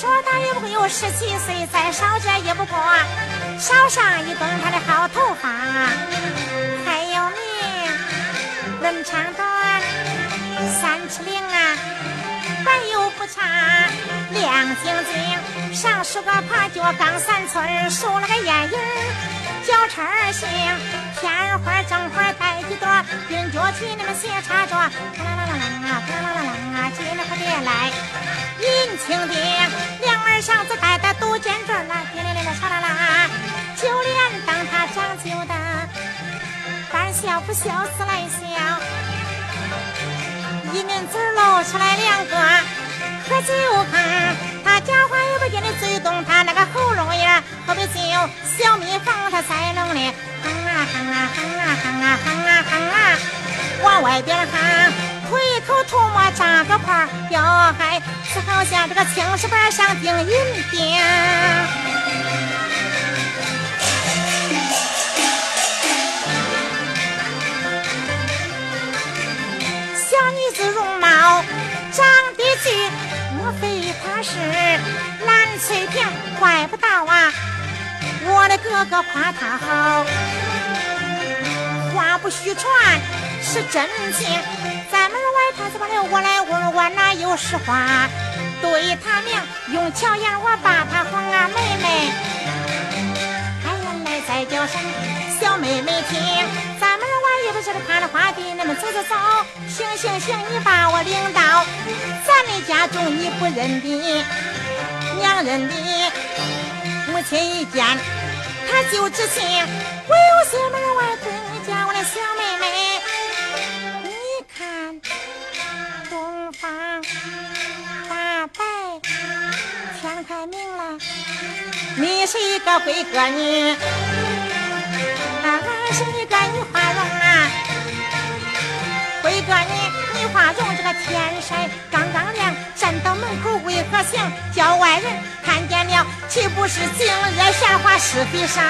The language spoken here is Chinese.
说他也不有十七岁，再少这也不过少上一根他的好头发。还有你，人长短，三尺零啊，白又不差，亮晶晶。上梳个耙，脚刚三寸，梳了个眼影，脚叉儿行，片花正花带几朵，云脚起你们斜插着，啦啦啦啦啦，啦啦啦啦啊，接了可别来，银青的，两耳上子戴的都尖坠啦，叮铃铃的唰啦啦，就连当他长久的，半笑不笑死来笑，一抿嘴露出来两个，喝酒坑，他讲话也不见得外边哼，腿口吐沫扎个块儿，哟嗨，是好像这个青石板上钉银钉。小女子容貌长得俊，莫非她是蓝翠萍？怪不到啊，我的哥哥夸她好。话不虚传，是真情。在门外他怎么的？我来问，我哪有实话？对他名用巧言，我把他哄啊，妹妹。哎原来在叫声小妹妹听，咱们外也不是看了花的，你们走走走，行行行，你把我领到咱的家中，你不认的，娘认的，母亲一见他就知情，你是一个闺阁女，俺是一个女花容啊。闺阁女，女花容这个天色刚刚亮，站到门口为何行？叫外人看见了，岂不是今日闲话是非上？